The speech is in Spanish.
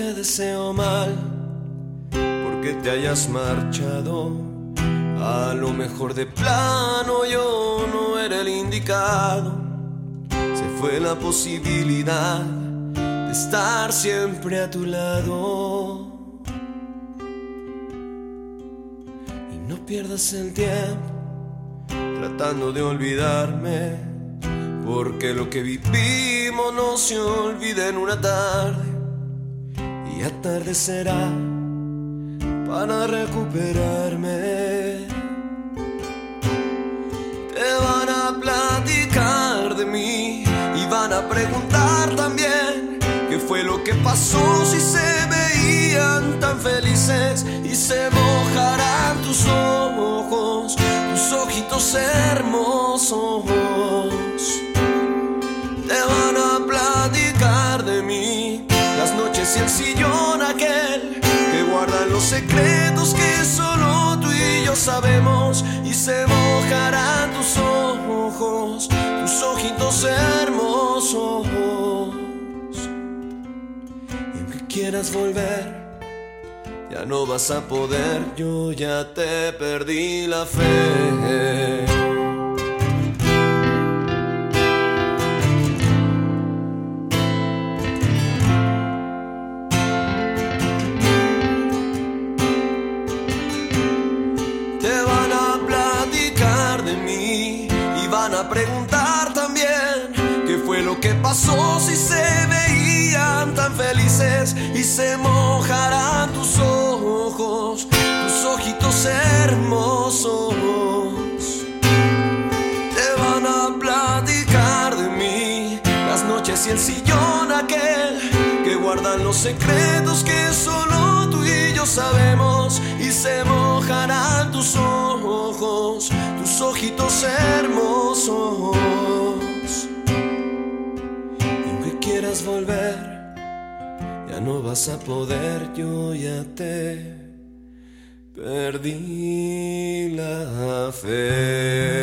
te deseo mal porque te hayas marchado. A lo mejor de plano yo no era el indicado. Se fue la posibilidad de estar siempre a tu lado. Y no pierdas el tiempo tratando de olvidarme, porque lo que vivimos no se olvida en una tarde y atardecerá para recuperarme. Te van a platicar de mí y van a preguntar también qué fue lo que pasó si se veían tan felices y se mojarán tus ojos ojitos hermosos Y el sillón aquel que guardan los secretos que solo tú y yo sabemos y se mojarán tus ojos, tus ojitos hermosos. Y aunque quieras volver ya no vas a poder, yo ya te perdí la fe. A preguntar también qué fue lo que pasó si se veían tan felices y se mojarán tus ojos, tus ojitos hermosos. Te van a platicar de mí las noches y el sillón aquel que guardan los secretos que solo tú y yo sabemos y se mojarán tus ojos, tus ojitos hermosos. Ya no vas a poder, yo ya te perdí la fe.